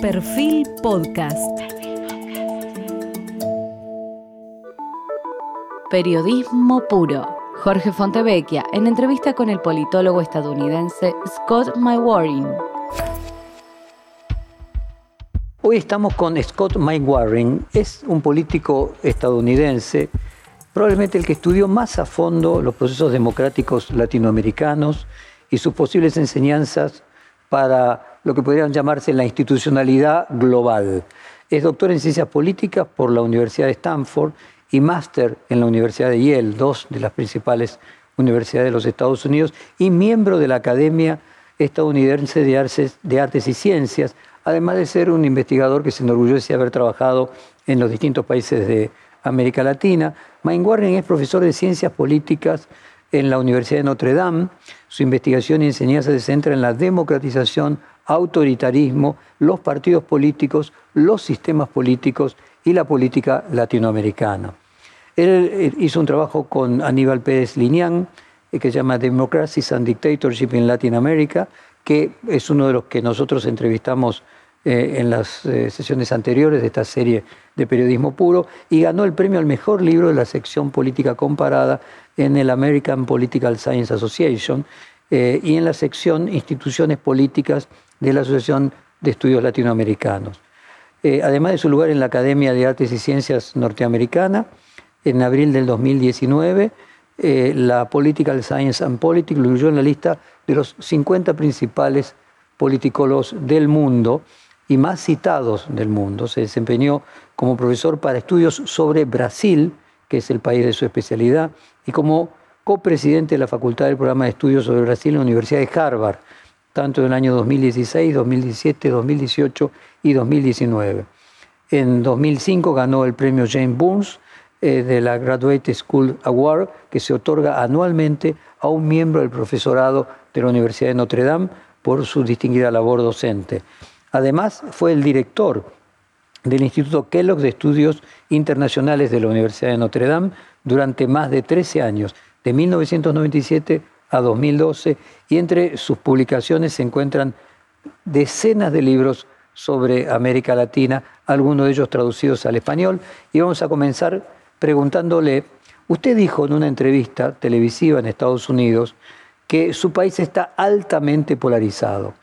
Perfil Podcast. Periodismo puro. Jorge Fontevecchia en entrevista con el politólogo estadounidense Scott McWarren. Hoy estamos con Scott McWarren. Es un político estadounidense, probablemente el que estudió más a fondo los procesos democráticos latinoamericanos y sus posibles enseñanzas para lo que podrían llamarse la institucionalidad global. Es doctor en ciencias políticas por la Universidad de Stanford y máster en la Universidad de Yale, dos de las principales universidades de los Estados Unidos, y miembro de la Academia Estadounidense de Artes, y Ciencias, además de ser un investigador que se enorgullece de haber trabajado en los distintos países de América Latina. Mike Warren es profesor de Ciencias Políticas en la Universidad de Notre Dame. Su investigación y enseñanza se centra en la democratización, autoritarismo, los partidos políticos, los sistemas políticos y la política latinoamericana. Él eh, hizo un trabajo con Aníbal Pérez Liñán, eh, que se llama Democracies and Dictatorship in Latin America, que es uno de los que nosotros entrevistamos eh, en las sesiones anteriores de esta serie de periodismo puro, y ganó el premio al mejor libro de la sección política comparada en el American Political Science Association y en la sección Instituciones Políticas de la Asociación de Estudios Latinoamericanos. Eh, además de su lugar en la Academia de Artes y Ciencias Norteamericana, en abril del 2019, eh, la Political Science and Politics lo incluyó en la lista de los 50 principales politicólogos del mundo y más citados del mundo. Se desempeñó como profesor para estudios sobre Brasil, que es el país de su especialidad, y como copresidente de la Facultad del Programa de Estudios sobre Brasil en la Universidad de Harvard, tanto en el año 2016, 2017, 2018 y 2019. En 2005 ganó el premio James Burns eh, de la Graduate School Award, que se otorga anualmente a un miembro del profesorado de la Universidad de Notre Dame por su distinguida labor docente. Además, fue el director del Instituto Kellogg de Estudios Internacionales de la Universidad de Notre Dame durante más de 13 años, de 1997 a 2012 y entre sus publicaciones se encuentran decenas de libros sobre América Latina, algunos de ellos traducidos al español. Y vamos a comenzar preguntándole, usted dijo en una entrevista televisiva en Estados Unidos que su país está altamente polarizado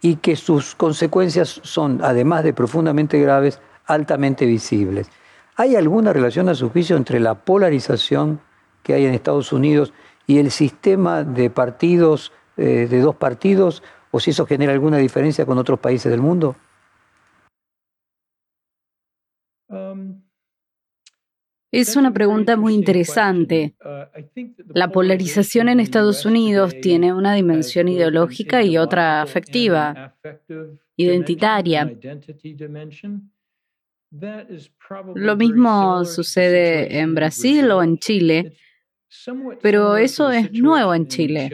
y que sus consecuencias son, además de profundamente graves, altamente visibles. ¿Hay alguna relación a su juicio entre la polarización que hay en Estados Unidos y el sistema de partidos, eh, de dos partidos, o si eso genera alguna diferencia con otros países del mundo? Um, es una pregunta muy interesante. La polarización en Estados Unidos tiene una dimensión ideológica y otra afectiva, identitaria. Lo mismo sucede en Brasil o en Chile, pero eso es nuevo en Chile.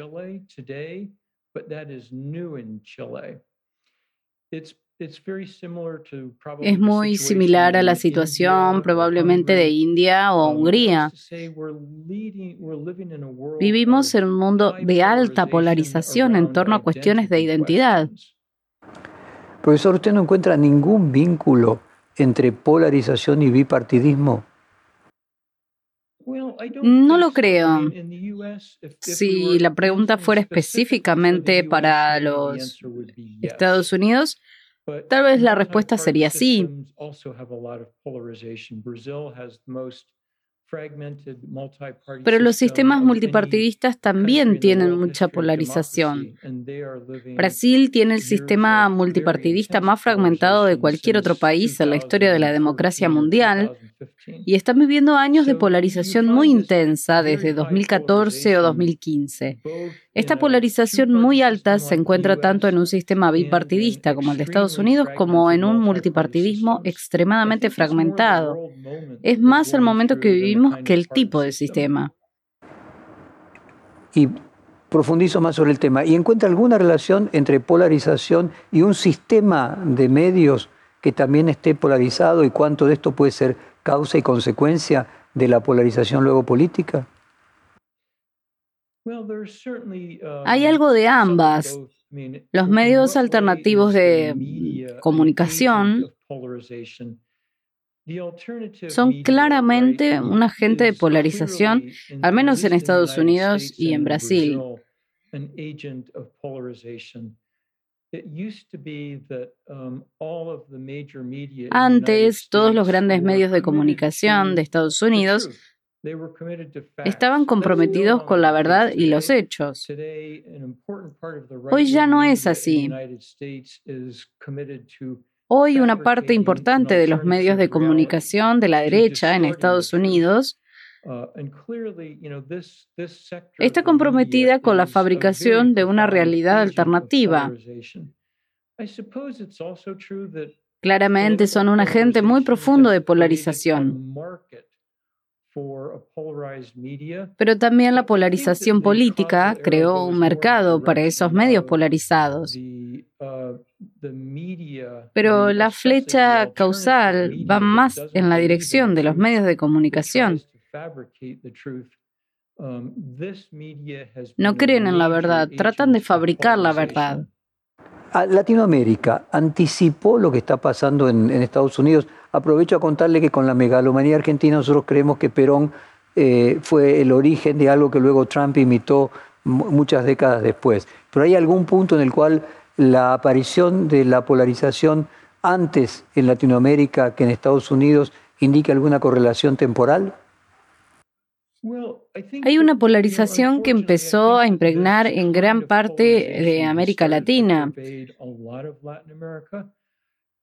Es muy similar a la situación probablemente de India o Hungría. Vivimos en un mundo de alta polarización en torno a cuestiones de identidad. Profesor, ¿usted no encuentra ningún vínculo entre polarización y bipartidismo? No lo creo. Si la pregunta fuera específicamente para los Estados Unidos, tal vez la respuesta sería sí. Pero los sistemas multipartidistas también tienen mucha polarización. Brasil tiene el sistema multipartidista más fragmentado de cualquier otro país en la historia de la democracia mundial y están viviendo años de polarización muy intensa desde 2014 o 2015. Esta polarización muy alta se encuentra tanto en un sistema bipartidista como el de Estados Unidos como en un multipartidismo extremadamente fragmentado. Es más el momento que vivimos que el tipo de sistema. Y profundizo más sobre el tema. ¿Y encuentra alguna relación entre polarización y un sistema de medios que también esté polarizado y cuánto de esto puede ser causa y consecuencia de la polarización luego política? Hay algo de ambas. Los medios alternativos de comunicación son claramente un agente de polarización, al menos en Estados Unidos y en Brasil. Antes, todos los grandes medios de comunicación de Estados Unidos estaban comprometidos con la verdad y los hechos. Hoy ya no es así. Hoy una parte importante de los medios de comunicación de la derecha en Estados Unidos uh, está comprometida con la fabricación de una realidad alternativa. Claramente son un agente muy profundo de polarización. Pero también la polarización política creó un mercado para esos medios polarizados. Uh, Pero la flecha causal va más en la dirección de los medios de comunicación. Um, no creen en la verdad, tratan de fabricar la verdad. Latinoamérica anticipó lo que está pasando en, Estados Unidos. Aprovecho a contarle que con la megalomanía argentina nosotros creemos que Perón eh, fue el origen de algo que luego Trump imitó muchas décadas después. Pero hay algún punto en el cual la aparición de la polarización antes en Latinoamérica que en Estados Unidos indica alguna correlación temporal? Hay una polarización que empezó a impregnar en gran parte de América Latina.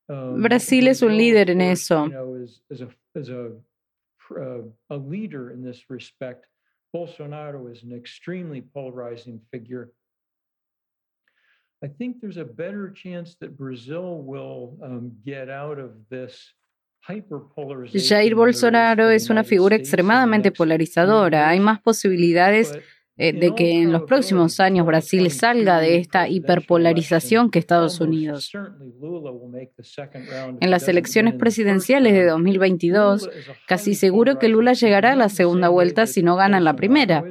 Brasil es un líder en eso. Bolsonaro is an extremely polarizing figure. I think there's a better chance that Brazil will um, get out of this Jair Bolsonaro es una figura extremadamente polarizadora. Hay más posibilidades de que en los próximos años Brasil salga de esta hiperpolarización que Estados Unidos. En las elecciones presidenciales de 2022, casi seguro que Lula llegará a la segunda vuelta si no gana la primera.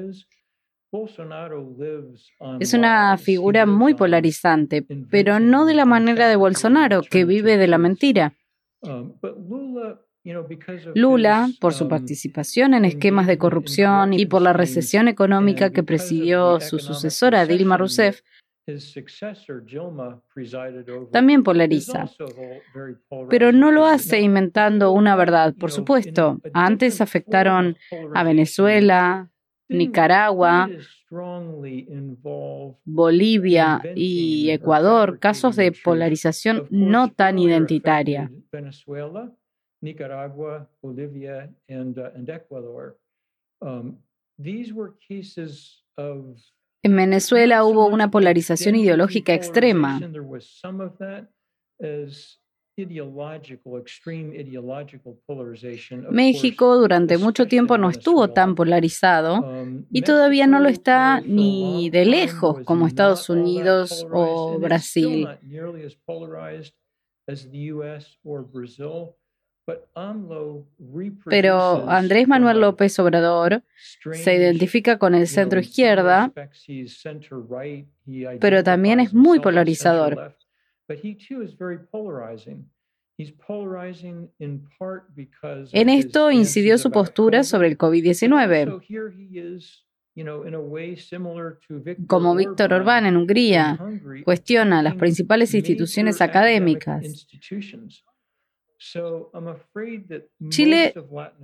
Es una figura muy polarizante, pero no de la manera de Bolsonaro, que vive de la mentira. Lula, por su um, también en esquemas de corrupción y por la recesión económica que presidió su sucesora Dilma Rousseff, también polariza. Pero no lo hace inventando una verdad, por supuesto. Antes afectaron a Venezuela, Nicaragua, Bolivia y Ecuador casos de polarización no tan identitaria. Nicaragua, Bolivia, and, uh, Ecuador. Um, en Venezuela hubo una polarización ideológica extrema. México durante mucho tiempo no estuvo tan polarizado um, y todavía no lo está ni de lejos como Estados Unidos o Brasil. Pero Andrés Manuel López Obrador se identifica con el centro izquierda, pero también es muy polarizador. En esto incidió su postura sobre el COVID-19. Como Víctor Orbán en Hungría, cuestiona las principales instituciones académicas. Chile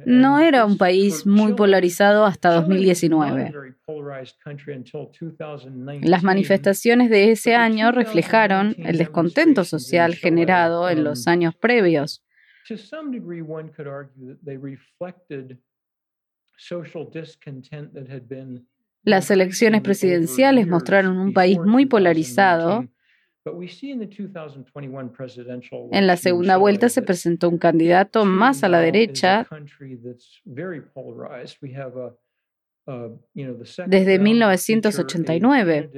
no era un país muy polarizado hasta 2019. Las manifestaciones de ese año reflejaron el descontento social generado en los años previos. Las elecciones presidenciales mostraron un país muy polarizado en la segunda vuelta se presentó un candidato más a la derecha desde 1989.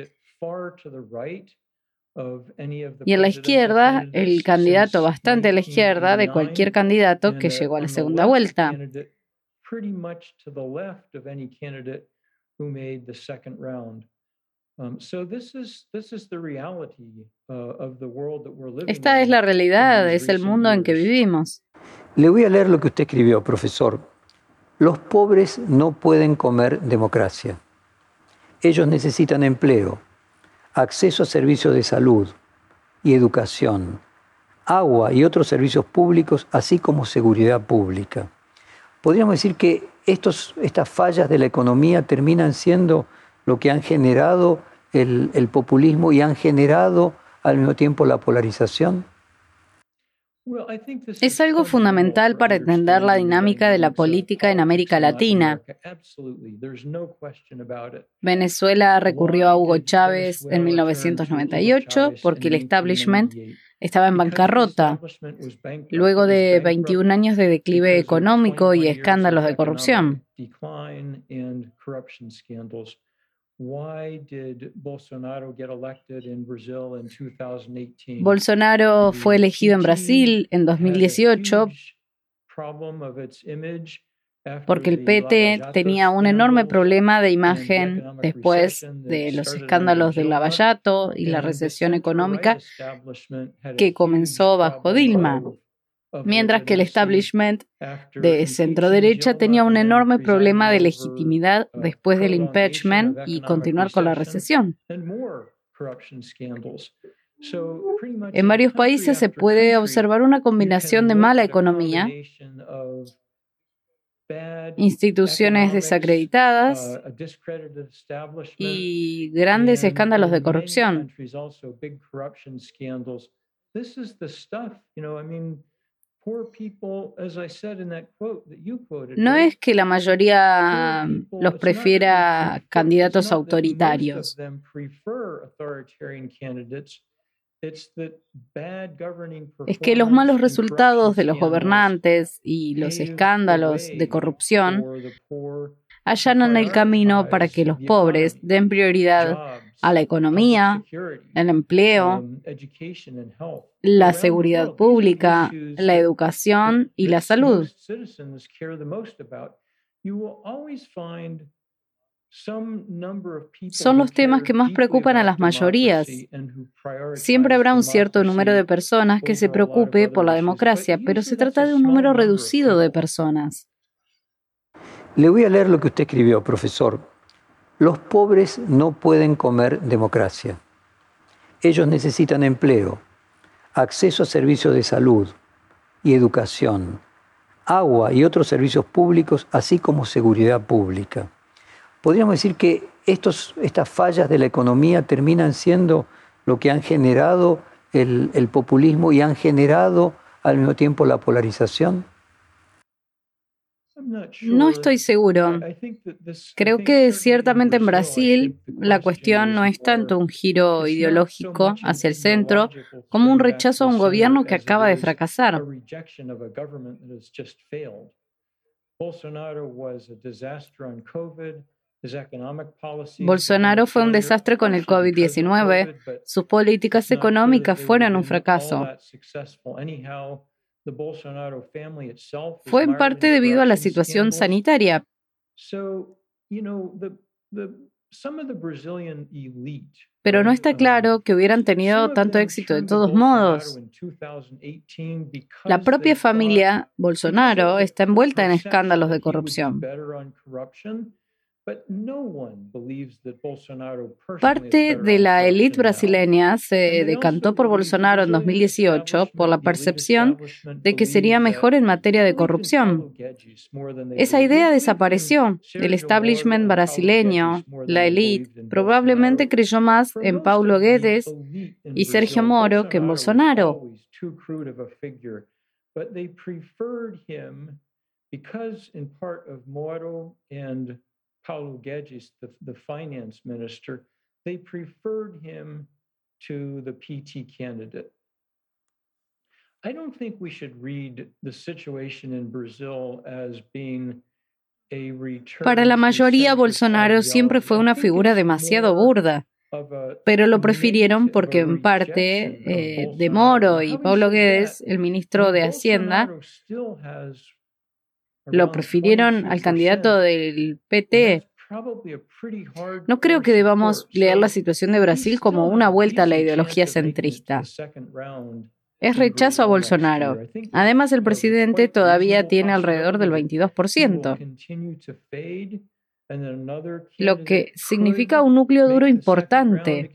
Y en la izquierda, el candidato bastante a la izquierda de cualquier candidato que llegó a la segunda vuelta. Esta es la realidad, es el mundo en que vivimos. Le voy a leer lo que usted escribió, profesor. Los pobres no pueden comer democracia. Ellos necesitan empleo, acceso a servicios de salud y educación, agua y otros servicios públicos, así como seguridad pública. Podríamos decir que estos, estas fallas de la economía terminan siendo lo que han generado el, el populismo y han generado al mismo tiempo la polarización. Es algo fundamental para entender la dinámica de la política en América Latina. Venezuela recurrió a Hugo Chávez en 1998 porque el establishment estaba en bancarrota, luego de 21 años de declive económico y escándalos de corrupción. Bolsonaro fue elegido en Brasil en 2018 porque el PT tenía un enorme problema de imagen después de los escándalos del Lavallato y la recesión económica que comenzó bajo Dilma mientras que el establishment de centro derecha tenía un enorme problema de legitimidad después del impeachment y continuar con la recesión. En varios países se puede observar una combinación de mala economía, instituciones desacreditadas y grandes escándalos de corrupción. No es que la mayoría los prefiera candidatos autoritarios. Es que los malos resultados de los gobernantes y los escándalos de corrupción allanan el camino para que los pobres den prioridad a la economía, el empleo, la seguridad pública, la educación y la salud. Son los temas que más preocupan a las mayorías. Siempre habrá un cierto número de personas que se preocupe por la democracia, pero se trata de un número reducido de personas. Le voy a leer lo que usted escribió, profesor. Los pobres no pueden comer democracia. Ellos necesitan empleo, acceso a servicios de salud y educación, agua y otros servicios públicos, así como seguridad pública. Podríamos decir que estos, estas fallas de la economía terminan siendo lo que han generado el, el populismo y han generado al mismo tiempo la polarización. No estoy seguro. Creo que ciertamente en Brasil la cuestión no es tanto un giro ideológico hacia el centro como un rechazo a un gobierno que acaba de fracasar. Bolsonaro fue un desastre con el COVID-19. Sus políticas económicas fueron un fracaso. Fue en parte debido a la situación sanitaria. Pero no está claro que hubieran tenido tanto éxito de todos modos. La propia familia Bolsonaro está envuelta en escándalos de corrupción. Parte de la élite brasileña se decantó por Bolsonaro en 2018 por la percepción de que sería mejor en materia de corrupción. Esa idea desapareció. El establishment brasileño, la élite, probablemente creyó más en Paulo Guedes y Sergio Moro que en Bolsonaro. Paulo Guedes, the, the finance minister, they preferred him to the PT candidate. I don't think we should read the situation in Brazil as being Para la mayoría, Bolsonaro siempre fue una figura demasiado burda, pero lo prefirieron porque en parte eh, de Moro y Paulo Guedes, el ministro de Hacienda, lo prefirieron al candidato del PT No creo que debamos leer la situación de Brasil como una vuelta a la ideología centrista. Es rechazo a Bolsonaro. Además, el presidente todavía tiene alrededor del 22%, lo que significa un núcleo duro importante.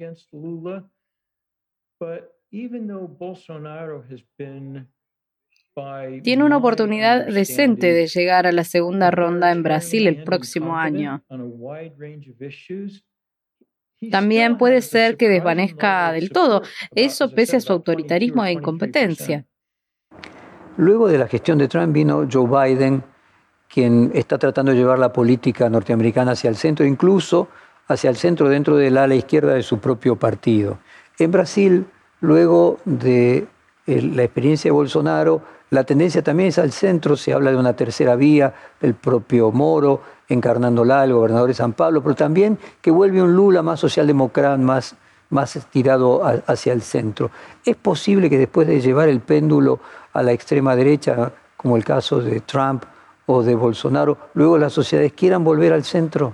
Tiene una oportunidad decente de llegar a la segunda ronda en Brasil el próximo año. También puede ser que desvanezca del todo, eso pese a su autoritarismo e incompetencia. Luego de la gestión de Trump vino Joe Biden, quien está tratando de llevar la política norteamericana hacia el centro, incluso hacia el centro dentro del ala izquierda de su propio partido. En Brasil, luego de eh, la experiencia de Bolsonaro, la tendencia también es al centro, se habla de una tercera vía, el propio Moro encarnándola, el gobernador de San Pablo, pero también que vuelve un Lula más socialdemócrata, más, más tirado hacia el centro. ¿Es posible que después de llevar el péndulo a la extrema derecha, como el caso de Trump o de Bolsonaro, luego las sociedades quieran volver al centro?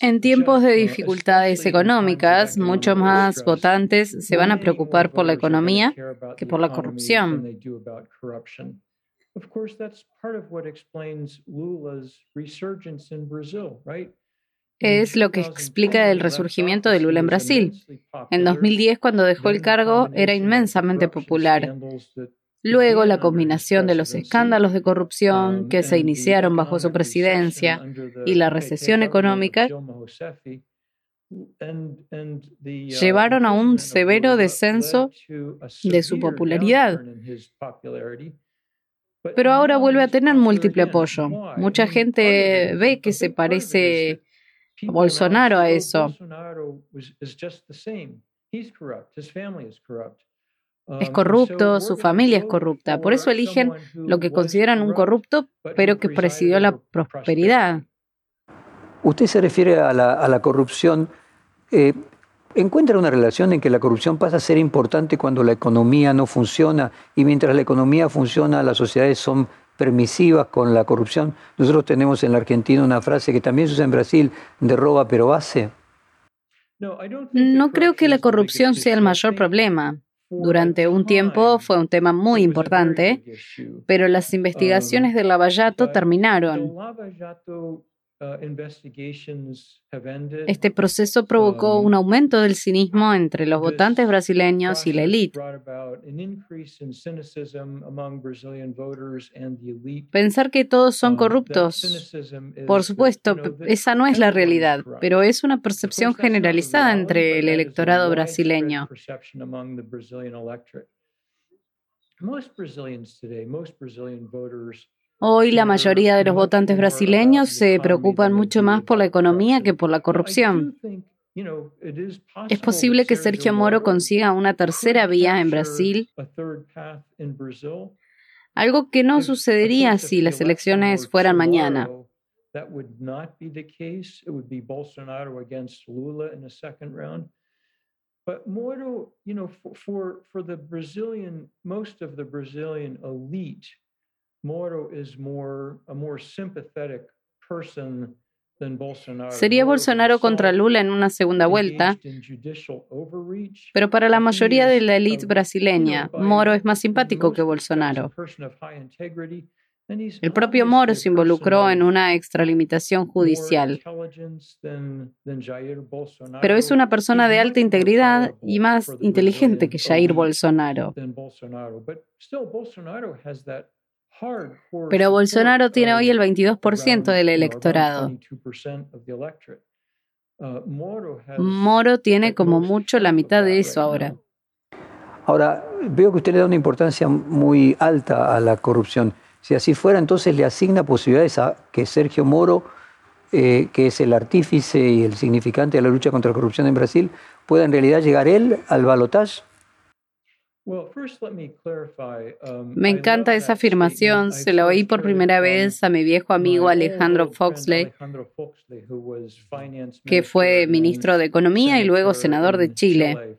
En tiempos de dificultades económicas, muchos más votantes se van a preocupar por la economía que por la corrupción. Es lo que explica el resurgimiento de Lula en Brasil. En 2010, cuando dejó el cargo, era inmensamente popular. Luego, la combinación de los escándalos de corrupción que se iniciaron bajo su presidencia y la recesión económica llevaron a un severo descenso de su popularidad. Pero ahora vuelve a tener múltiple apoyo. Mucha gente ve que se parece a Bolsonaro a eso. Es corrupto, su familia es corrupta. Por eso eligen lo que consideran un corrupto, pero que presidió la prosperidad. Usted se refiere a la, corrupción. Eh, ¿Encuentra una relación en que la corrupción pasa a ser importante cuando la economía no funciona y mientras la economía funciona las sociedades son permisivas con la corrupción? Nosotros tenemos en la Argentina una frase que también se usa en Brasil, de roba pero hace. No creo que la corrupción sea el mayor problema. Durante un tiempo fue un tema muy importante, pero las investigaciones de Lavallato terminaron. Uh, este proceso provocó um, un aumento del cinismo entre los votantes brasileños y la élite. Pensar que todos son um, corruptos, por supuesto, esa no es la realidad, pero es una percepción generalizada entre el electorado brasileño. Hoy la mayoría de los votantes brasileños se preocupan mucho más por la economía que por la corrupción. Es posible que Sergio Moro consiga una tercera vía en Brasil, algo que no sucedería si las elecciones fueran mañana. But Moro, you know, for, the Brazilian, most of the Brazilian elite, Sería Bolsonaro contra Lula en una segunda vuelta, pero para la mayoría de la élite brasileña, Moro es más simpático que Bolsonaro. El propio Moro se involucró en una extralimitación judicial. Pero es una persona de alta integridad y más inteligente que Jair Bolsonaro. Pero Bolsonaro tiene hoy el 22% del electorado. Moro tiene como mucho la mitad de eso ahora. Ahora, veo que usted le da una importancia muy alta a la corrupción. Si así fuera, entonces le asigna posibilidades a que Sergio Moro, eh, que es el artífice y el significante de la lucha contra la corrupción en Brasil, pueda en realidad llegar él al balotaje. Um, Me encanta esa afirmación, se la oí por primera vez a mi viejo amigo Alejandro Foxley, que fue ministro de Economía y luego senador de Chile.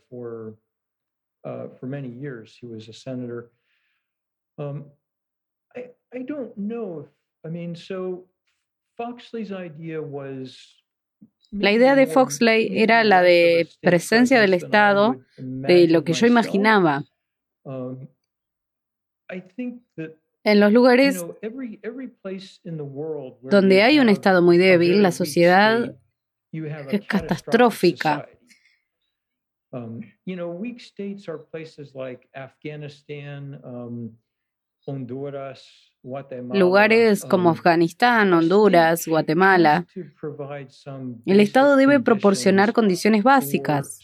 La idea de Foxley era la de presencia del Estado, de lo que yo imaginaba. Um, en los lugares donde hay un Estado muy débil, la sociedad es catastrófica. Um, Lugares como um, Afganistán, Honduras, Guatemala. El Estado debe proporcionar condiciones básicas.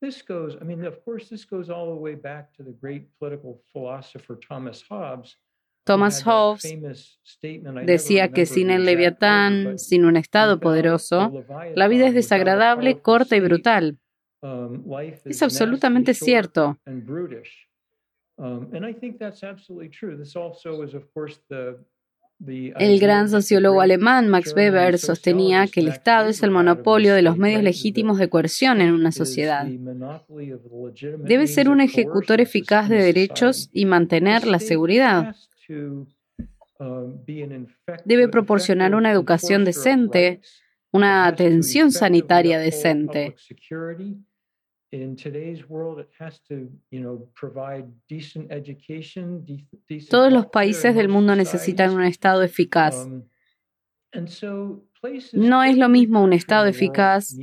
This goes, I mean, of course, this goes all the way back to the great political philosopher Thomas Hobbes. Thomas Hobbes decía que sin el leviatán, sin un Estado poderoso, la vida es desagradable, corta y brutal. Um, es absolutamente cierto. Um, and I think that's absolutely true. This also is, of course, the el gran sociólogo alemán Max Weber sostenía que el Estado es el monopolio de los medios legítimos de coerción en una sociedad. Debe ser un ejecutor eficaz de derechos y mantener la seguridad. Debe proporcionar una educación decente, una atención sanitaria decente todos los países del mundo necesitan un Estado eficaz. Um, no es lo mismo un Estado eficaz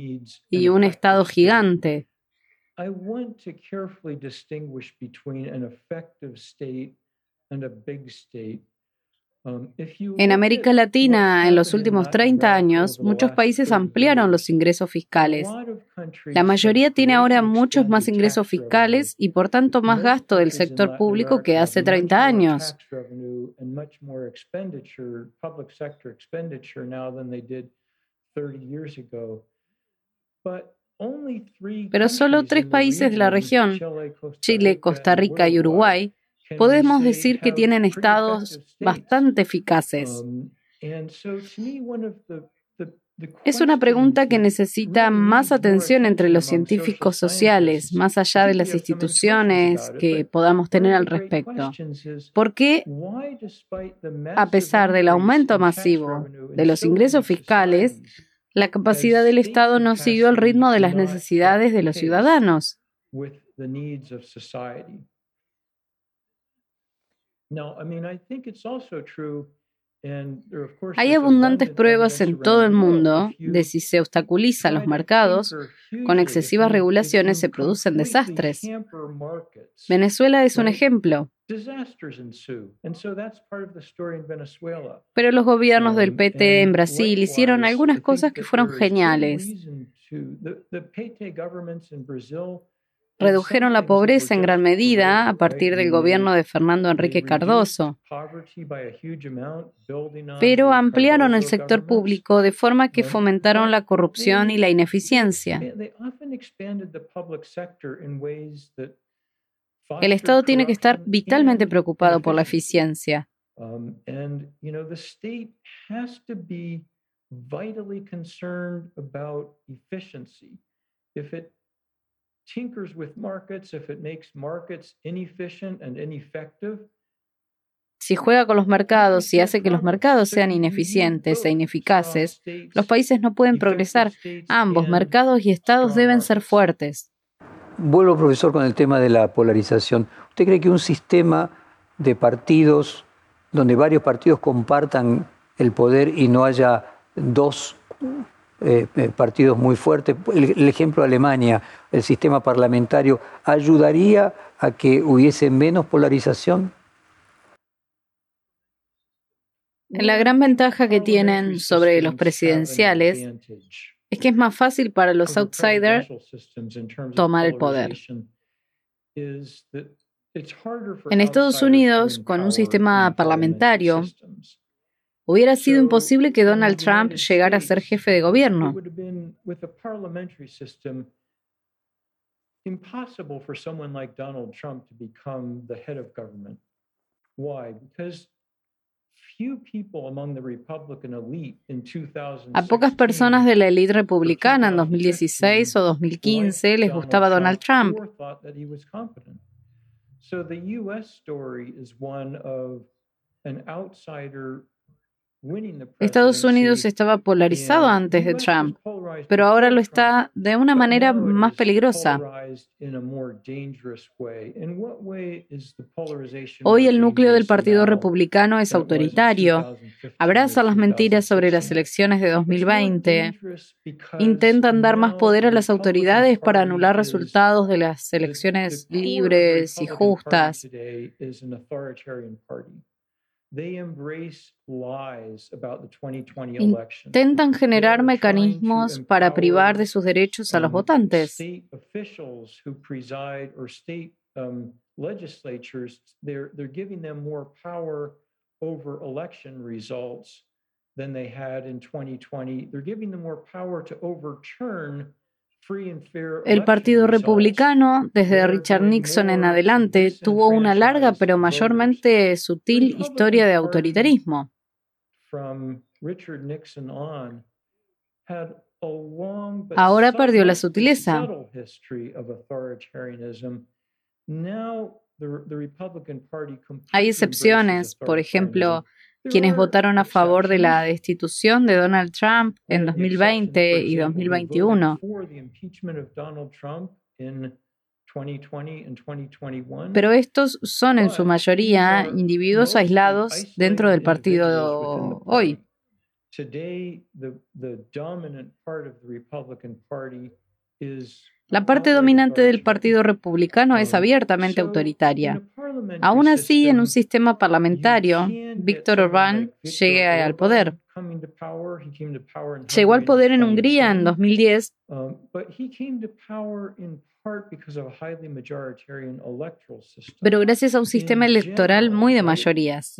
y un Estado gigante. En América Latina, en los últimos 30 años, muchos países ampliaron los ingresos fiscales. La mayoría tiene ahora muchos más ingresos fiscales y por tanto más gasto del sector público que hace 30 años. Pero solo tres países de la región, Chile, Costa Rica y Uruguay, podemos decir que tienen estados bastante eficaces. Um, es una pregunta que necesita más atención entre los científicos sociales, más allá de las instituciones que podamos tener al respecto. ¿Por qué, a pesar del aumento masivo de los ingresos fiscales, la capacidad del Estado no siguió el ritmo de las necesidades de los ciudadanos? Hay abundantes pruebas en todo el mundo de si se obstaculiza los mercados, con excesivas regulaciones se producen desastres. Venezuela es un ejemplo. Pero los gobiernos del PT en Brasil hicieron algunas cosas que fueron geniales redujeron la pobreza en gran medida a partir del gobierno de Fernando Enrique Cardoso, pero ampliaron el sector público de forma que fomentaron la corrupción y la ineficiencia. El Estado tiene que estar vitalmente preocupado por la eficiencia. vitally concerned about efficiency. If it tinkers with markets, if it makes markets inefficient and ineffective, si juega con los mercados y hace que los mercados sean ineficientes e ineficaces, los países no pueden progresar. Ambos, mercados y estados, deben ser fuertes. Vuelvo, profesor, con el tema de la polarización. ¿Usted cree que un sistema de partidos donde varios partidos compartan el poder y no haya dos eh, eh, partidos muy fuertes. El, ejemplo de Alemania, el sistema parlamentario, ¿ayudaría a que hubiese menos polarización? La gran ventaja que tienen sobre los presidenciales es que es más fácil para los outsiders tomar el poder. En Estados Unidos, con un sistema parlamentario, Hubiera sido imposible que Donald Trump llegara a ser jefe de gobierno. A pocas personas de la élite republicana en 2016 o 2015 les gustaba Donald Trump. So the US story is one of an outsider Estados Unidos estaba polarizado antes de Trump, pero ahora lo está de una manera más peligrosa. Hoy el núcleo del Partido Republicano es autoritario, abraza las mentiras sobre las elecciones de 2020, intentan dar más poder a las autoridades para anular resultados de las elecciones libres y justas. Intentan generar mecanismos para privar de sus derechos a los votantes. Officials who preside or state um, legislatures, they're, they're giving them more power over election results than they had in 2020. They're giving them more power to overturn el Partido Republicano, desde Richard Nixon en adelante, tuvo una larga pero mayormente sutil historia de autoritarismo. Ahora perdió la sutileza. Hay excepciones, por ejemplo, quienes votaron a favor de la destitución de Donald Trump en 2020 y 2021. Pero estos son en su mayoría individuos aislados dentro del partido hoy. La parte dominante del Partido Republicano es abiertamente autoritaria. Aún así, en un sistema parlamentario, Víctor Orbán llegue al poder. Llegó al poder en Hungría en 2010, pero gracias a un sistema electoral muy de mayorías.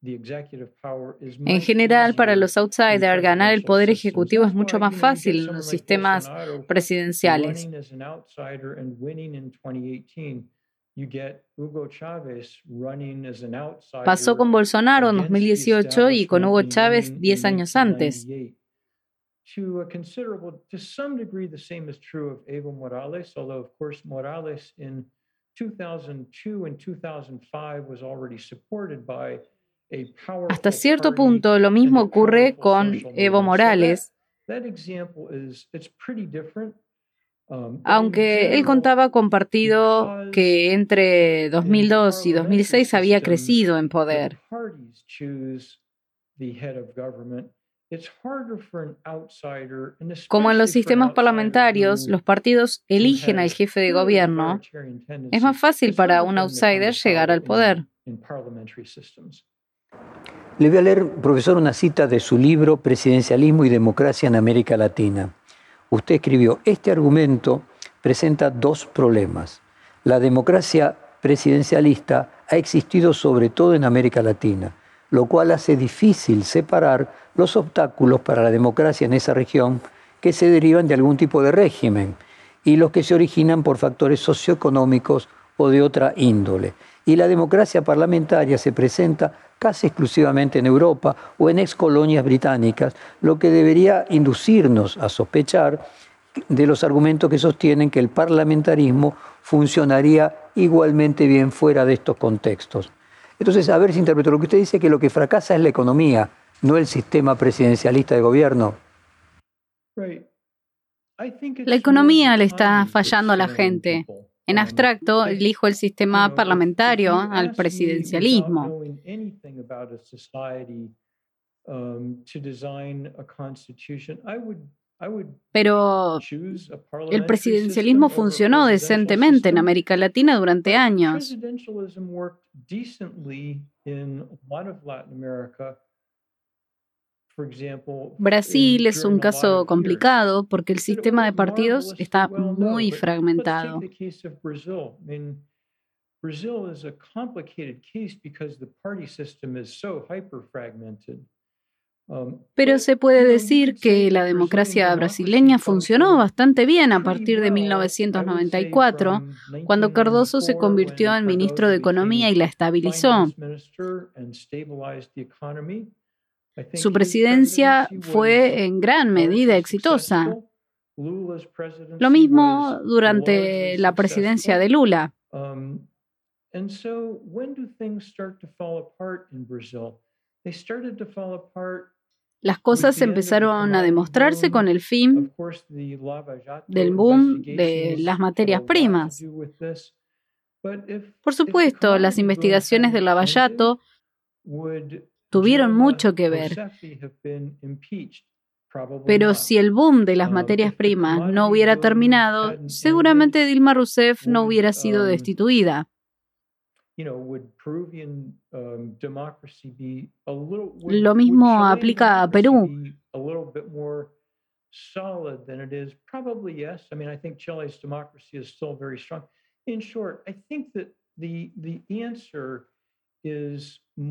En general, para los outsiders, ganar el poder ejecutivo es mucho más fácil en los sistemas presidenciales. Pasó con Bolsonaro en 2018 y con Hugo Chávez 10 años antes. Morales, although, of course, Morales in 2002 and 2005 was already supported by hasta cierto punto lo mismo ocurre con Evo Morales. Um, Aunque él contaba con partido que entre 2002 y 2006 había crecido en poder. Como en los sistemas parlamentarios, los partidos eligen al jefe de gobierno, es más fácil para un outsider llegar al poder. Le voy a leer, profesor, una cita de su libro Presidencialismo y Democracia en América Latina. Usted escribió, este argumento presenta dos problemas. La democracia presidencialista ha existido sobre todo en América Latina, lo cual hace difícil separar los obstáculos para la democracia en esa región que se derivan de algún tipo de régimen y los que se originan por factores socioeconómicos o de otra índole. Y la democracia parlamentaria se presenta casi exclusivamente en Europa o en ex colonias británicas, lo que debería inducirnos a sospechar de los argumentos que sostienen que el parlamentarismo funcionaría igualmente bien fuera de estos contextos. Entonces, a ver si interpreto lo que usted dice, que lo que fracasa es la economía, no el sistema presidencialista de gobierno. La economía le está fallando a la gente. En abstracto, elijo el sistema parlamentario al presidencialismo. Pero el presidencialismo funcionó decentemente en América Latina durante años. Brasil es un caso complicado porque el sistema de partidos está muy fragmentado. Pero se puede decir que la democracia brasileña funcionó bastante bien a partir de 1994, cuando Cardoso se convirtió en ministro de Economía y la estabilizó. Su presidencia fue en gran medida exitosa. Lo mismo durante la presidencia de Lula. Las cosas empezaron a demostrarse con el fin del boom de las materias primas. Por supuesto, las investigaciones de Lavallato tuvieron mucho que ver. Pero si el boom de las materias primas no hubiera terminado, seguramente Dilma Rousseff no hubiera sido destituida. Lo mismo aplica a Perú.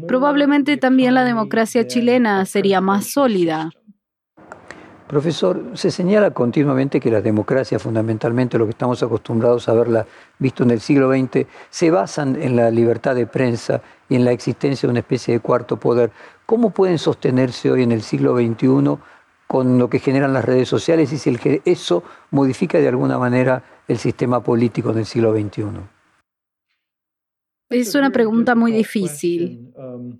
Probablemente también la democracia chilena sería más sólida. Profesor, se señala continuamente que las democracias, fundamentalmente lo que estamos acostumbrados a verla visto en el siglo XX, se basan en la libertad de prensa y en la existencia de una especie de cuarto poder. ¿Cómo pueden sostenerse hoy en el siglo XXI con lo que generan las redes sociales y si eso modifica de alguna manera el sistema político en el siglo XXI? Es una pregunta muy difícil. Um,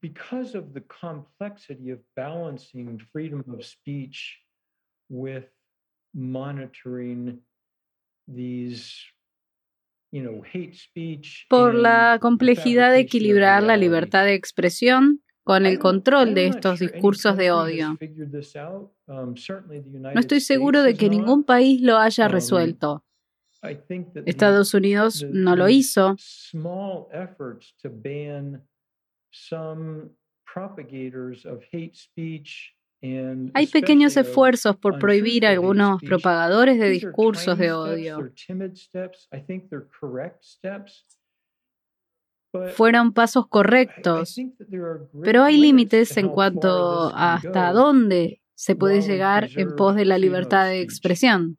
because of the complexity of balancing freedom of speech with monitoring these you know, hate speech por la complejidad de equilibrar la libertad de expresión con el control de estos discursos de odio. Um, no estoy seguro de que ningún país lo haya um, resuelto. Estados Unidos no lo hizo. Hay pequeños esfuerzos por prohibir a algunos propagadores de discursos de odio. Fueron pasos correctos, pero hay límites en cuanto a hasta dónde se puede llegar en pos de la libertad de expresión.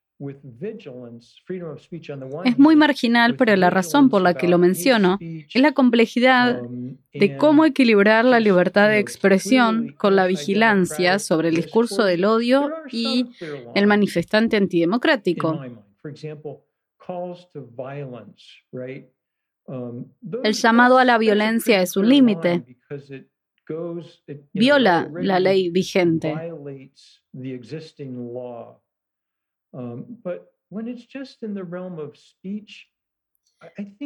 Es muy marginal, pero la razón por la que lo menciono es la complejidad um, de cómo equilibrar la libertad de expresión con la vigilancia sobre el discurso del odio y el manifestante antidemocrático. Um, el llamado a la violencia es un límite. Viola la ley vigente.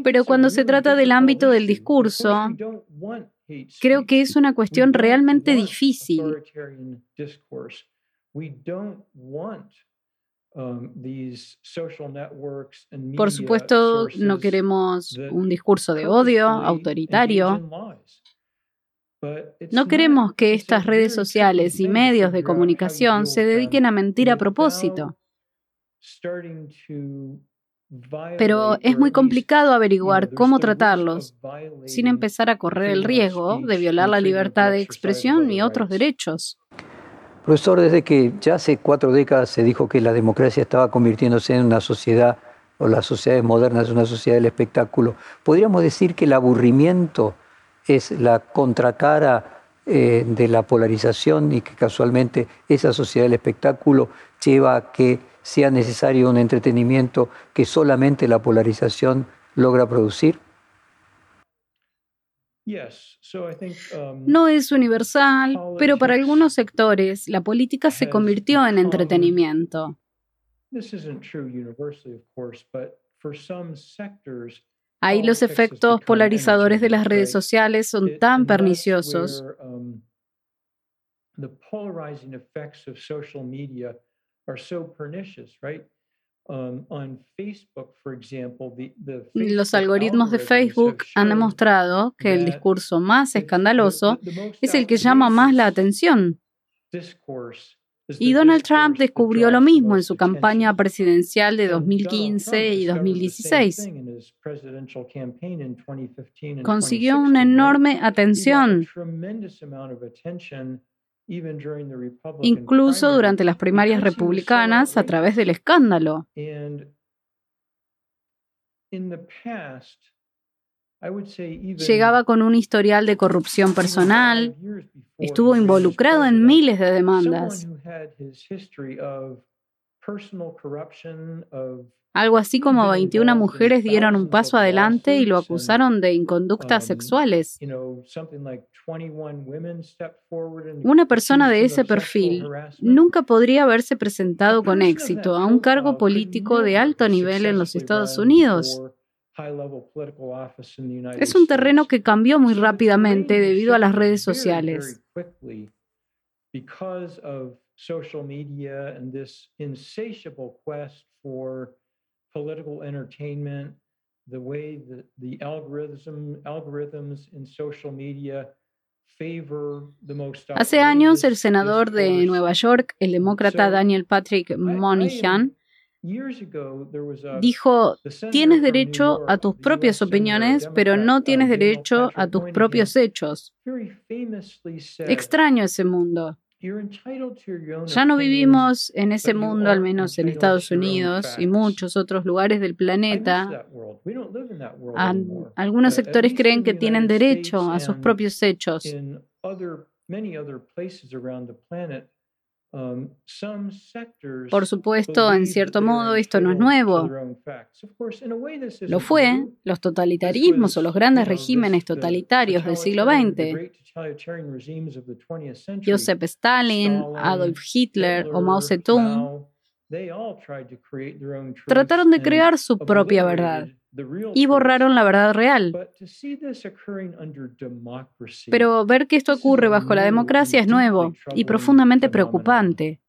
Pero cuando se trata del ámbito del discurso, creo que es una cuestión realmente difícil. Um, Por supuesto, no queremos un discurso de odio autoritario. No queremos que estas redes sociales y medios de comunicación se dediquen a mentir a propósito. Pero es muy complicado averiguar cómo tratarlos sin empezar a correr el riesgo de violar la libertad de expresión y otros derechos. Profesor, desde que ya hace cuatro décadas se dijo que la democracia estaba convirtiéndose en una sociedad, o las sociedades modernas, una sociedad del espectáculo, ¿podríamos decir que el aburrimiento es la contracara eh, de la polarización y que casualmente esa sociedad del espectáculo lleva a que sea necesario un entretenimiento que solamente la polarización logra producir? Um, no es universal, pero para algunos sectores la política se convirtió en entretenimiento. Ahí los efectos polarizadores de las redes sociales son tan perniciosos um, Los algoritmos de Facebook han demostrado que el discurso más escandaloso es el que llama más la atención. Y Donald Trump descubrió lo mismo en su campaña presidencial de 2015 y 2016. Consiguió una enorme atención, incluso durante las primarias republicanas a través del escándalo. Llegaba con un historial de corrupción personal, estuvo involucrado en miles de demandas. Algo así como 21 mujeres dieron un paso adelante y lo acusaron de inconductas sexuales. Una persona de ese perfil nunca podría haberse presentado con éxito a un cargo político de alto nivel en los Estados Unidos. Es un terreno que cambió muy rápidamente debido a las redes sociales. Hace años, el senador de Nueva York, el demócrata Daniel Patrick Moynihan, dijo, tienes derecho a tus propias opiniones, pero no tienes derecho a tus propios hechos. Extraño ese mundo. Ya no vivimos en ese mundo, al menos en Estados Unidos y muchos otros lugares del planeta. Algunos sectores creen que tienen derecho a sus propios hechos. Um, Por supuesto, en cierto modo, esto no es nuevo. Lo fue los totalitarismos o los grandes regímenes totalitarios del siglo XX. Joseph Stalin, Adolf Hitler o Mao Zedong trataron de crear su propia verdad y borraron la verdad real. Pero ver que esto ocurre bajo la democracia es nuevo y profundamente preocupante.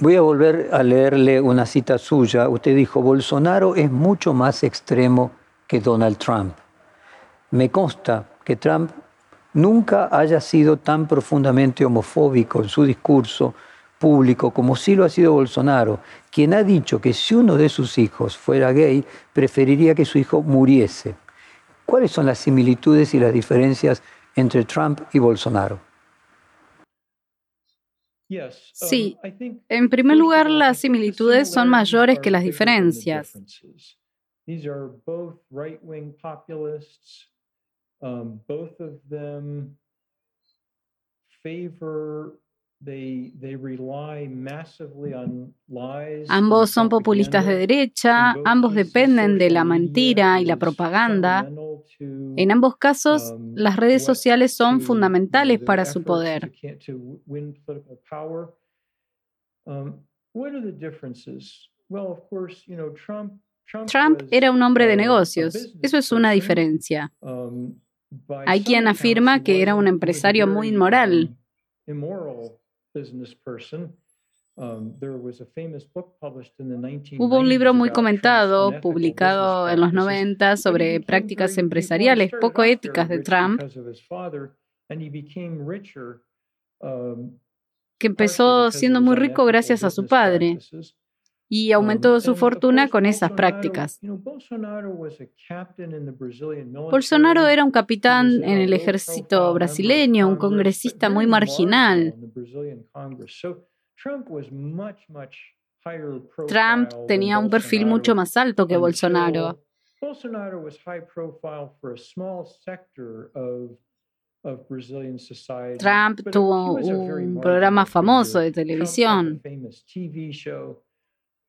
Voy a volver a leerle una cita suya. Usted dijo, Bolsonaro es mucho más extremo que Donald Trump. Me consta que Trump nunca haya sido tan profundamente homofóbico en su discurso público como sí lo ha sido Bolsonaro, quien ha dicho que si uno de sus hijos fuera gay, preferiría que su hijo muriese. ¿Cuáles son las similitudes y las diferencias entre Trump y Bolsonaro? Sí, en primer lugar, las similitudes son mayores que las diferencias. Ambos son populistas de derecha, ambos dependen de la mentira y la propaganda. En ambos casos, um, las redes sociales son fundamentales para su poder. Um, Trump era un hombre de negocios, eso es una diferencia. Um, Hay quien afirma que era un empresario muy inmoral. Um, Hubo un libro muy comentado, publicado en los 90, sobre prácticas empresariales poco éticas de Trump, um, que empezó siendo muy rico gracias a su padre y um, aumentó su fortuna con esas prácticas. Bolsonaro era un capitán en el ejército brasileño, un congresista muy marginal. Trump tenía un perfil mucho más alto que Bolsonaro. Trump tuvo un programa famoso de televisión.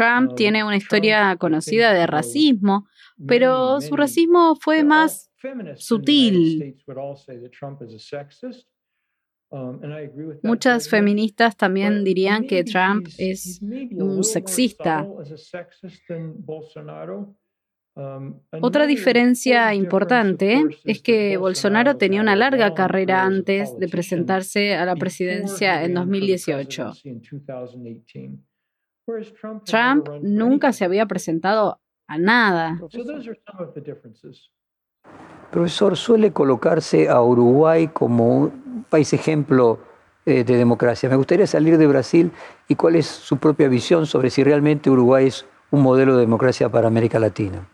Trump tiene una historia conocida de racismo, pero su racismo fue más sutil. Muchas feministas también dirían que Trump es un sexista. Otra diferencia importante es que Bolsonaro tenía una larga carrera antes de presentarse a la presidencia en 2018. Trump nunca se había presentado a nada. Profesor, suele colocarse a Uruguay como un país ejemplo eh, de democracia. Me gustaría salir de Brasil y cuál es su propia visión sobre si realmente Uruguay es un modelo de democracia para América Latina.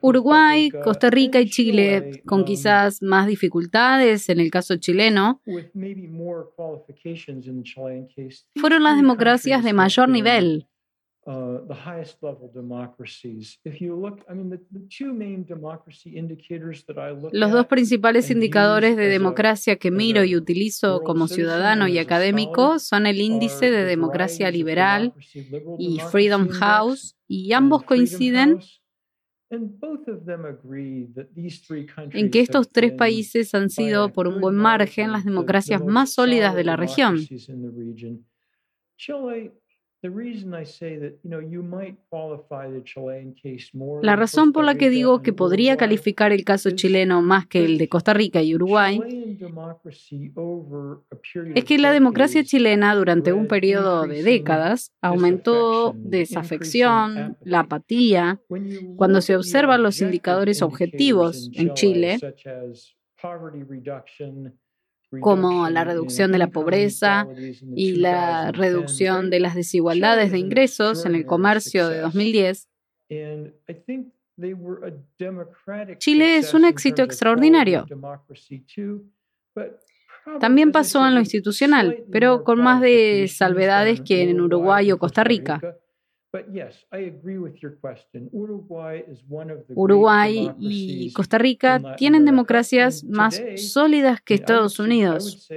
Uruguay, Costa Rica y Chile, con um, quizás más dificultades en el caso chileno, fueron las democracias de mayor nivel. Los dos principales indicadores de democracia que miro y utilizo como ciudadano y académico son el índice de democracia liberal y Freedom House, y ambos coinciden en que estos tres países han sido, por un buen margen, las democracias más sólidas de la región. La razón por la que digo que podría calificar el caso chileno más que el de Costa Rica y Uruguay es que la democracia chilena durante un periodo de décadas aumentó desafección, la apatía, cuando se observan los indicadores objetivos en Chile como la reducción de la pobreza y la reducción de las desigualdades de ingresos en el comercio de 2010, Chile es un éxito extraordinario. También pasó en lo institucional, pero con más de salvedades que en Uruguay o Costa Rica. Uruguay y Costa Rica tienen democracias más sólidas que Estados Unidos.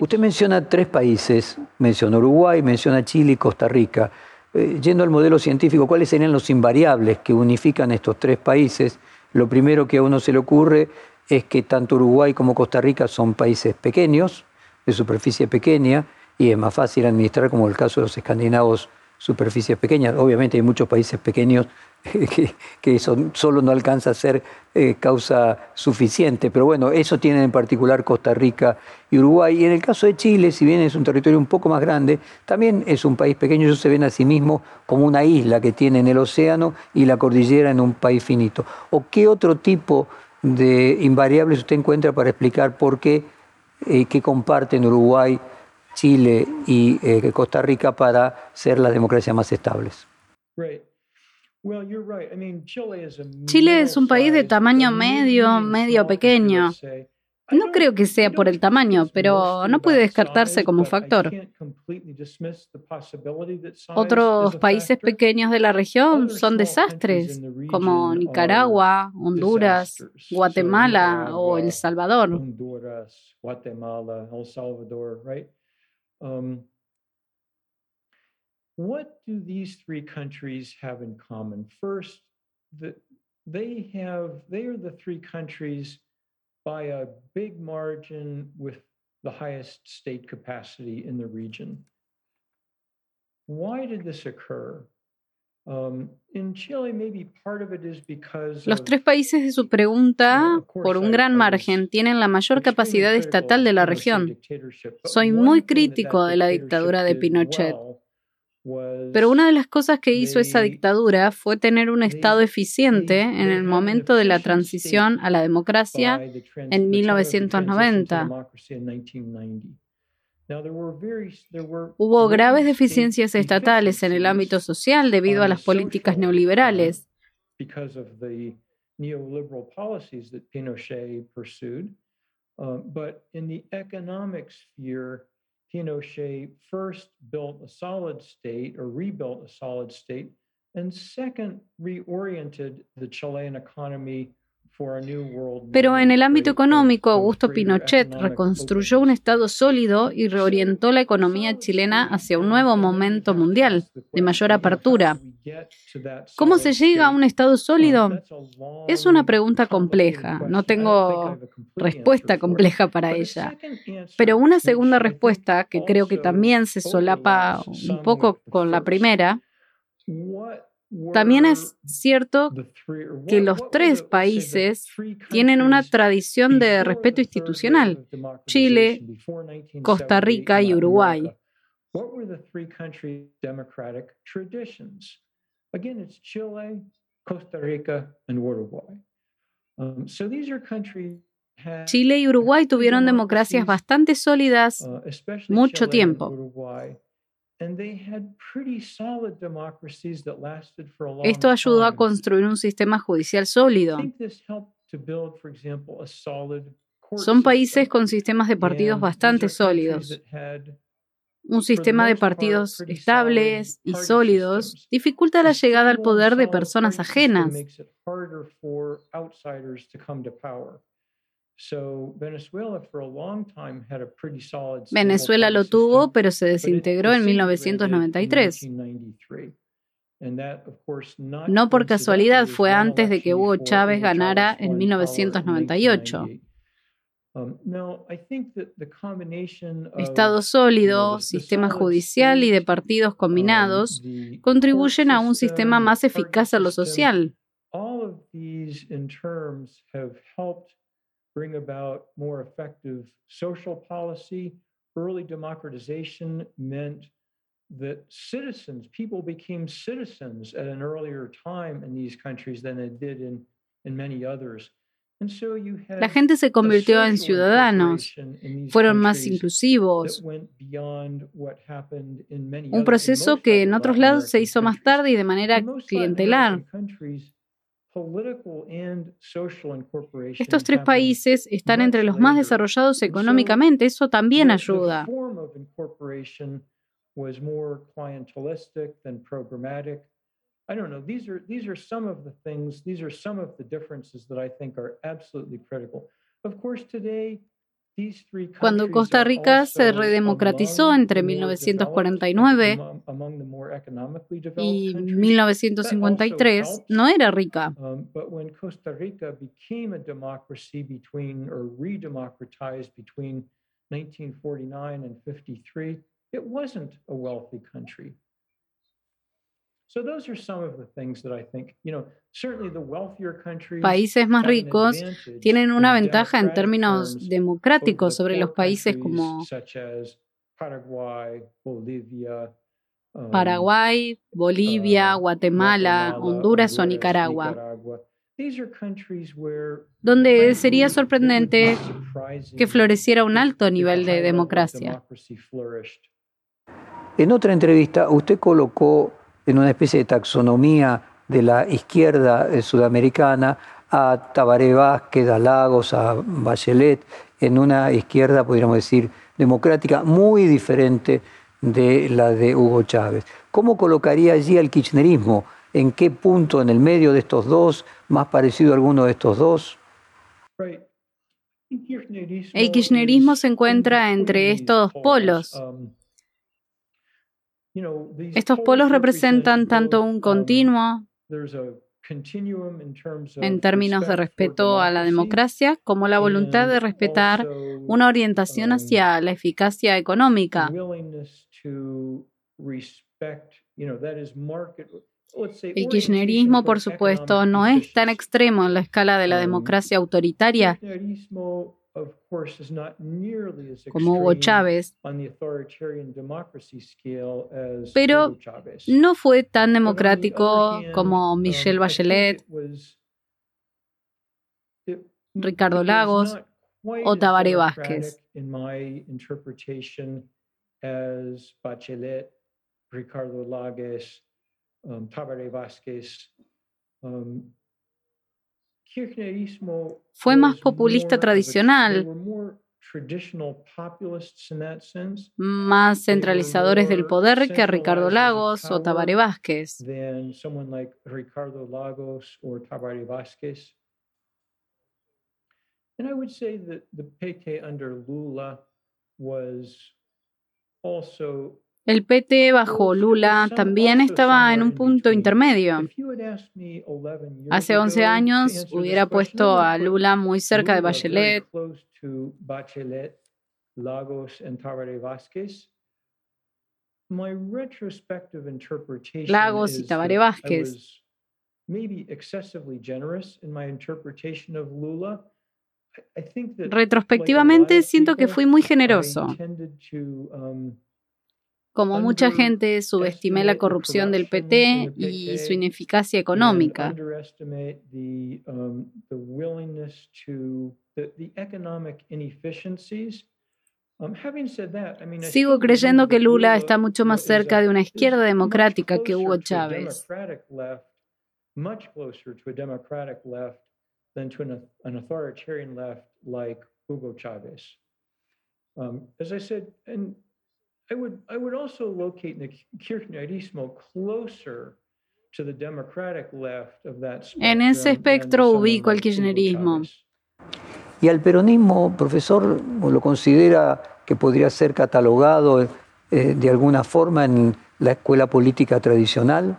Usted menciona tres países, menciona Uruguay, menciona Chile y Costa Rica. Eh, yendo al modelo científico, ¿cuáles serían los invariables que unifican estos tres países? Lo primero que a uno se le ocurre es que tanto Uruguay como Costa Rica son países pequeños, de superficie pequeña y es más fácil administrar, como el caso de los escandinavos, superficies pequeñas. Obviamente hay muchos países pequeños que, eso solo no alcanza a ser eh, causa suficiente, pero bueno, eso tienen en particular Costa Rica y Uruguay. Y en el caso de Chile, si bien es un territorio un poco más grande, también es un país pequeño, ellos se ven a sí mismos como una isla que tiene en el océano y la cordillera en un país finito. ¿O qué otro tipo de invariables usted encuentra para explicar por qué eh, que comparten Uruguay, Chile y eh, Costa Rica para ser las democracias más estables. Chile es un país de tamaño medio, medio pequeño. No creo que sea por el tamaño, pero no puede descartarse como factor. Otros países pequeños de la región son desastres, como Nicaragua, Honduras, Guatemala o El Salvador. What do these three countries have in common? First, by a big margin with the highest state capacity in the region. Why did this occur? Los tres países de su pregunta, por un gran margen, tienen la mayor capacidad estatal de la región. Soy muy crítico de la dictadura de Pinochet. Pero una de las cosas que hizo esa dictadura fue tener un Estado eficiente en el momento de la transición a la democracia en 1990. Hubo graves deficiencias estatales en el ámbito social debido a las políticas neoliberales. Pinochet first built a solid state or rebuilt a solid state, and second, reoriented the Chilean economy Pero en el ámbito económico, Augusto Pinochet reconstruyó un Estado sólido y reorientó la economía chilena hacia un nuevo momento mundial, de mayor apertura. ¿Cómo se llega a un Estado sólido? Es una pregunta compleja. No tengo respuesta compleja para ella. Pero una segunda respuesta, que creo que también se solapa un poco con la primera, también es cierto que los tres países tienen una tradición de respeto institucional, Chile, Costa Rica y Uruguay. Chile y Uruguay tuvieron democracias bastante sólidas uh, mucho tiempo. Esto ayudó a construir un sistema judicial sólido. Son países con sistemas de partidos bastante sólidos. Un sistema de partidos estables y sólidos dificulta la llegada al poder de personas ajenas. Venezuela lo tuvo, pero se desintegró en 1993. No por casualidad fue antes de que Hugo Chávez ganara en 1998. Um, Estado sólido, sistema judicial y de partidos um, combinados contribuyen a un sistema más eficaz a lo social bring about more effective social policy. Early democratization meant that citizens, people became citizens at an earlier time in these countries than they did in, in many others. La gente se convirtió en ciudadanos, fueron más inclusivos, un proceso que en otros lados se hizo más tarde y de manera clientelar. Estos tres países están entre los más desarrollados económicamente, eso también ayuda. I don't know. These are these are some of the things. These are some of the differences that I think are absolutely critical. Of course, today cuando Costa Rica se redemocratizó entre 1949 y 1953, no era rica. it wasn't a wealthy country. Países más ricos tienen una ventaja en términos democráticos sobre los países como Paraguay, Bolivia, um, Guatemala, Honduras o Nicaragua, donde sería sorprendente que floreciera un alto nivel de democracia. En otra entrevista, usted colocó en una especie de taxonomía de la izquierda eh, sudamericana a Tabaré Vázquez, a Lagos, a Bachelet, en una izquierda, podríamos decir, democrática muy diferente de la de Hugo Chávez. ¿Cómo colocaría allí al kirchnerismo? ¿En qué punto en el medio de estos dos, más parecido a alguno de estos dos? El kirchnerismo se encuentra entre estos dos polos. Estos polos representan tanto un um, continuo en términos de respeto a la democracia como la voluntad de respetar una orientación hacia um, la eficacia económica. El kirchnerismo, por supuesto, no es tan extremo en la escala de la um, democracia autoritaria como Hugo Chávez, pero no fue tan democrático como um, Michelle Bachelet, Ricardo Lagos o Tabaré Vázquez. Ricardo Lagos, um, Tabaré Vázquez, um, fue más populista tradicional, más centralizadores del poder que Ricardo Lagos o Tabaré Vázquez. El PT bajo Lula también estaba en un punto intermedio. Hace 11 años hubiera puesto a Lula muy cerca de Bachelet. Lagos y Tabaré Vázquez. Retrospectivamente siento que fui muy generoso. Como mucha gente, subestimé la corrupción del PT y su ineficacia económica. Sigo creyendo que Lula está mucho más cerca de una izquierda democrática que Hugo Chávez. I would, I would also locate the kirchnerismo closer to the democratic left of that En ese espectro ubico el kirchnerismo. ¿Y al peronismo, profesor, lo considera que podría ser catalogado eh, de alguna forma en la escuela política tradicional?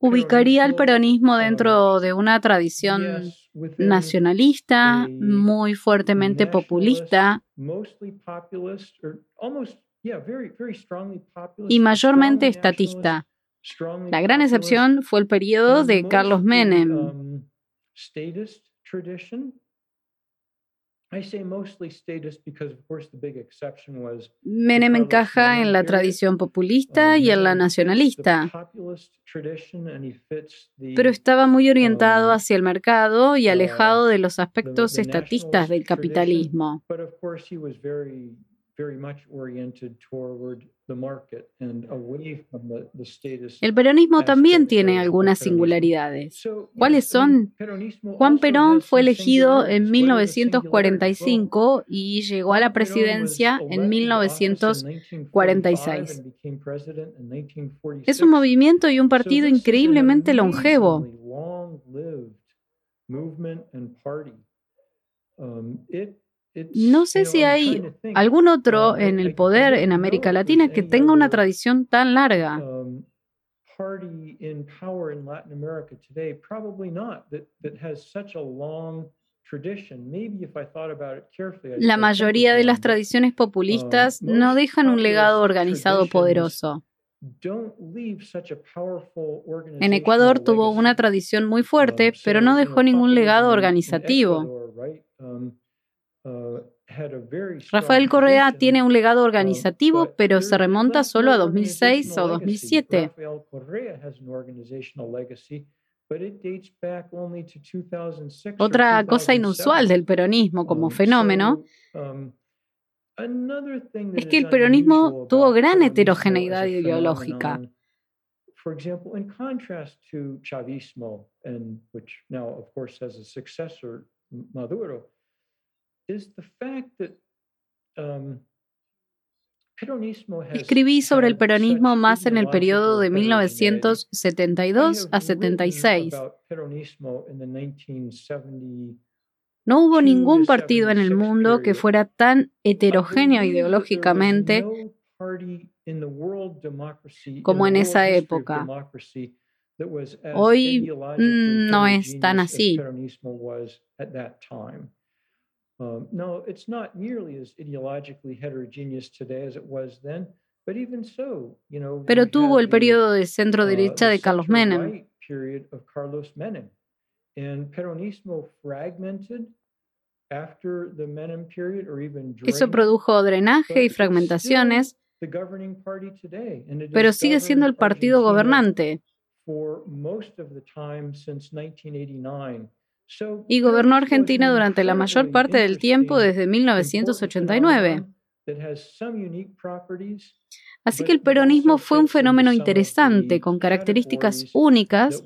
Ubicaría el peronismo um, dentro de una tradición nacionalista, muy fuertemente populista y mayormente estatista. La gran excepción fue el periodo de Carlos Menem. Um, Menem encaja en la tradición populista y en la nacionalista, pero estaba muy orientado hacia el mercado y alejado de los aspectos estatistas del capitalismo. El peronismo también tiene algunas singularidades. ¿Cuáles son? Juan Perón fue elegido en 1945 y llegó a la presidencia en 1946. Es un movimiento y un partido increíblemente longevo. No sé si hay algún otro en el poder en América Latina que tenga una tradición tan larga. La mayoría de las tradiciones populistas um, no dejan un legado organizado poderoso. En Ecuador tuvo una tradición muy fuerte, um, pero no dejó ningún legado organizativo. Uh, Rafael Correa tiene un legado organizativo, pero se remonta solo a 2006 o 2007. Otra cosa inusual del peronismo como um, fenómeno um, es que el peronismo tuvo gran heterogeneidad ideológica. For example, in contrast to Chavismo, and which now, of course, has a successor, Maduro, Escribí sobre el peronismo más en el periodo de 1972 a 76. No hubo ningún partido en el mundo que fuera tan heterogéneo ideológicamente como en esa época. Hoy mm, no es tan así. Um, no, it's not nearly as ideologically heterogeneous today as it was then. But even so, you know, Pero tuvo el periodo de centro derecha uh, de Carlos Menem. Period of Carlos Menem. And peronismo fragmented after the Menem period or even Eso produjo drenaje y fragmentaciones. Pero sigue siendo el partido gobernante. For most of the time since 1989 y gobernó Argentina durante la mayor parte del tiempo desde 1989. Así que el peronismo fue un fenómeno interesante, con características únicas,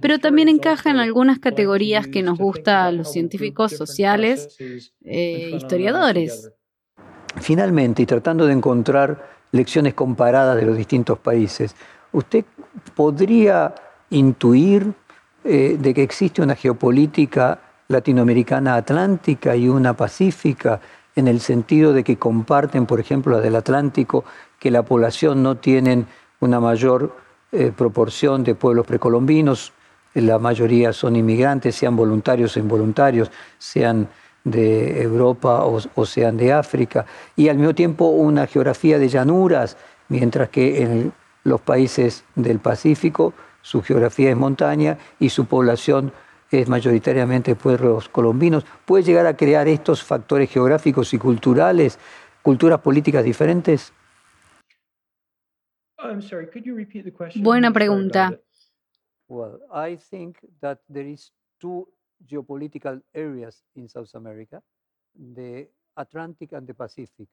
pero también encaja en algunas categorías que nos gusta a los científicos sociales e historiadores. Finalmente, y tratando de encontrar lecciones comparadas de los distintos países, ¿usted podría intuir eh, de que existe una geopolítica latinoamericana atlántica y una pacífica en el sentido de que comparten, por ejemplo, la del Atlántico, que la población no tienen una mayor eh, proporción de pueblos precolombinos, la mayoría son inmigrantes, sean voluntarios o involuntarios, sean de Europa o, sean de África, y al mismo tiempo una geografía de llanuras, mientras que en los países del Pacífico su geografía es montaña y su población es mayoritariamente pueblos colombinos, puede llegar a crear estos factores geográficos y culturales, culturas políticas diferentes? Buena pregunta. Well, I think that there is two geopolitical areas in South America, the Atlantic and the Pacific.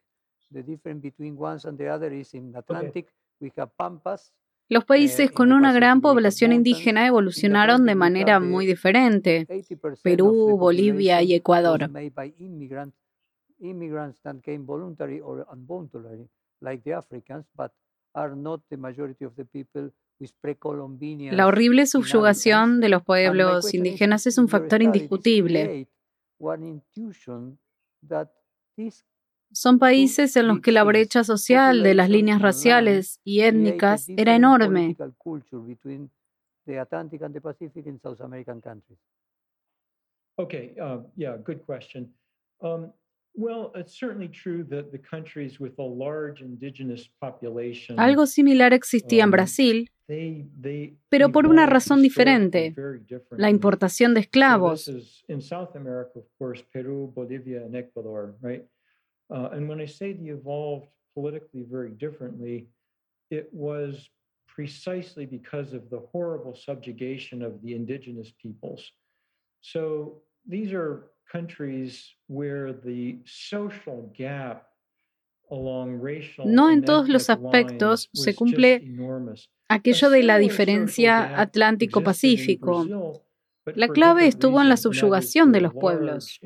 The difference between one and the other is in Atlantic we have pampas los países con una gran población indígena evolucionaron de manera muy diferente. Perú, Bolivia y Ecuador. La horrible subyugación de los pueblos indígenas es un factor indiscutible. Son países en los que la brecha social de las líneas raciales y étnicas era enorme. Okay, uh, yeah, good question. Um, well, it's certainly true that the countries with a large indigenous population. Algo similar existía en um, Brasil, pero por una razón diferente, la importación de esclavos. Uh, and when I say they evolved politically very differently, it was precisely because of the horrible subjugation of the indigenous peoples. So these are countries where the social gap along racial no en todos los aspectos se cumple aquello de la diferencia Atlántico-Pacífico. La clave estuvo en la subyugación de los pueblos.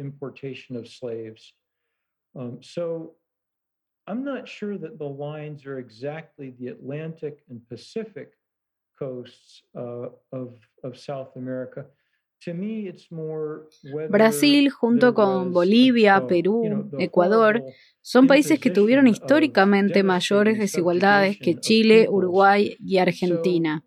Um, so I'm not sure that the lines are exactly the Atlantic and Pacific coasts uh, of, of South America. To me, it's more. Brasil, junto con Bolivia, uh, Perú, Ecuador, son países que tuvieron históricamente mayores desigualdades que Chile, Uruguay y Argentina.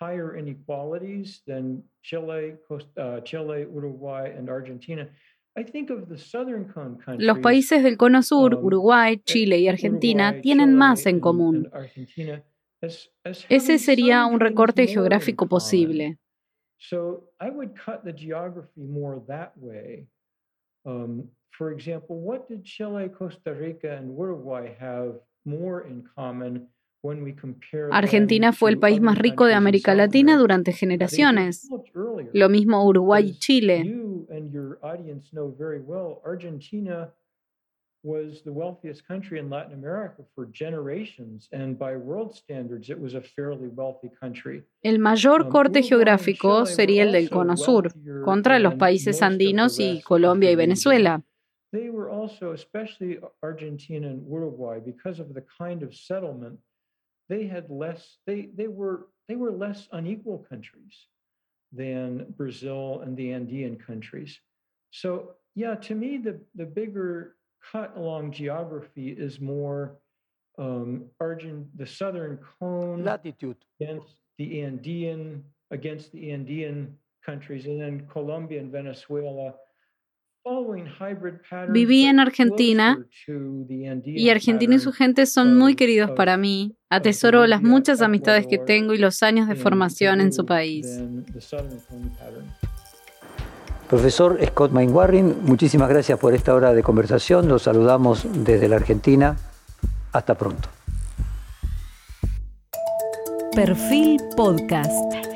Brazil, along with Bolivia, Peru, Ecuador, these are countries that had historically higher inequalities than Chile, uh, Chile, Uruguay, and Argentina. I think of the southern cone countries, Los países del cono sur, um, Uruguay, eh, Chile y Argentina, Uruguay, tienen más en común. As, as Ese sería un recorte geográfico posible. So I would cut the geography more that way. Um, for example, what did Chile, Costa Rica, and Uruguay have more in commn Argentina fue el país más rico de América Latina durante generaciones. Lo mismo Uruguay y Chile. was the wealthiest country in Latin America for generations, and by world standards, it was a fairly wealthy country. El mayor um, corte geográfico sería el del Cono Sur, contra los países andinos y Colombia y Venezuela. They were also, especially Argentina and Uruguay, because of the kind of settlement they had less they they were they were less unequal countries than Brazil and the Andean countries. So yeah, to me the the bigger cut along geography is more um, Argent, the southern cone latitude against the Andean against the Andean countries, and then Colombia and Venezuela Viví en Argentina y Argentina y su gente son muy queridos para mí. Atesoro las muchas amistades que tengo y los años de formación en su país. Profesor Scott Mainwaring, muchísimas gracias por esta hora de conversación. Los saludamos desde la Argentina. Hasta pronto. Perfil Podcast.